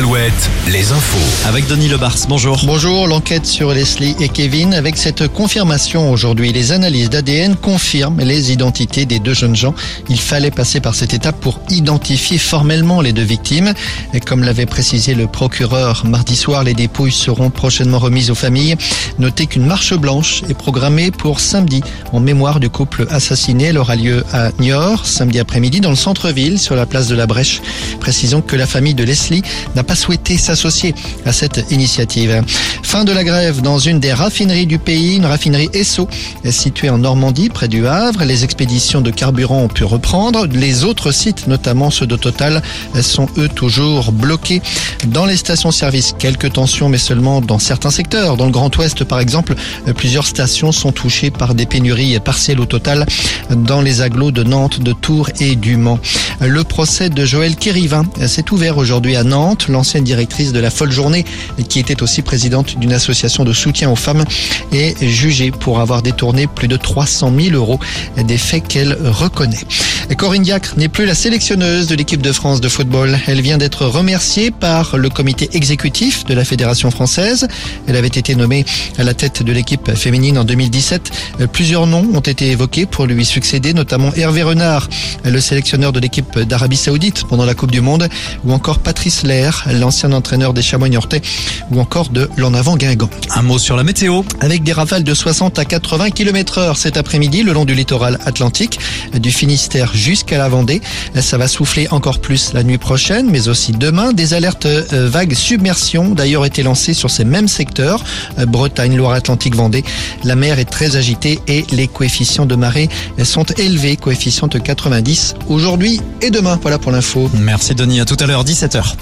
al Alouette, les infos. Avec Denis Lebars, bonjour. Bonjour, l'enquête sur Leslie et Kevin avec cette confirmation aujourd'hui. Les analyses d'ADN confirment les identités des deux jeunes gens. Il fallait passer par cette étape pour identifier formellement les deux victimes. Et comme l'avait précisé le procureur mardi soir, les dépouilles seront prochainement remises aux familles. Notez qu'une marche blanche est programmée pour samedi en mémoire du couple assassiné. Elle aura lieu à Niort, samedi après-midi dans le centre-ville sur la place de la Brèche. Précisons que la famille de Leslie n'a pas souhaité s'associer à cette initiative. Fin de la grève dans une des raffineries du pays, une raffinerie Esso située en Normandie près du Havre. Les expéditions de carburant ont pu reprendre. Les autres sites, notamment ceux de Total, sont eux toujours bloqués. Dans les stations-service, quelques tensions, mais seulement dans certains secteurs. Dans le Grand Ouest, par exemple, plusieurs stations sont touchées par des pénuries partielles au total dans les agglos de Nantes, de Tours et du Mans. Le procès de Joël Kérivin s'est ouvert aujourd'hui à Nantes directrice de la Folle Journée, qui était aussi présidente d'une association de soutien aux femmes, est jugée pour avoir détourné plus de 300 000 euros des faits qu'elle reconnaît. Corinne Diacre n'est plus la sélectionneuse de l'équipe de France de football. Elle vient d'être remerciée par le comité exécutif de la Fédération française. Elle avait été nommée à la tête de l'équipe féminine en 2017. Plusieurs noms ont été évoqués pour lui succéder, notamment Hervé Renard, le sélectionneur de l'équipe d'Arabie Saoudite pendant la Coupe du Monde, ou encore Patrice Lair, l'ancien entraîneur des Chamois Niortais, ou encore de l'en avant Guingamp. Un mot sur la météo. Avec des rafales de 60 à 80 km heure cet après-midi le long du littoral atlantique, du Finistère jusqu'à la Vendée. Ça va souffler encore plus la nuit prochaine, mais aussi demain. Des alertes euh, vagues submersion d'ailleurs été lancées sur ces mêmes secteurs, euh, Bretagne, Loire-Atlantique, Vendée. La mer est très agitée et les coefficients de marée sont élevés, coefficient de 90 aujourd'hui et demain. Voilà pour l'info. Merci Denis, à tout à l'heure, 17h.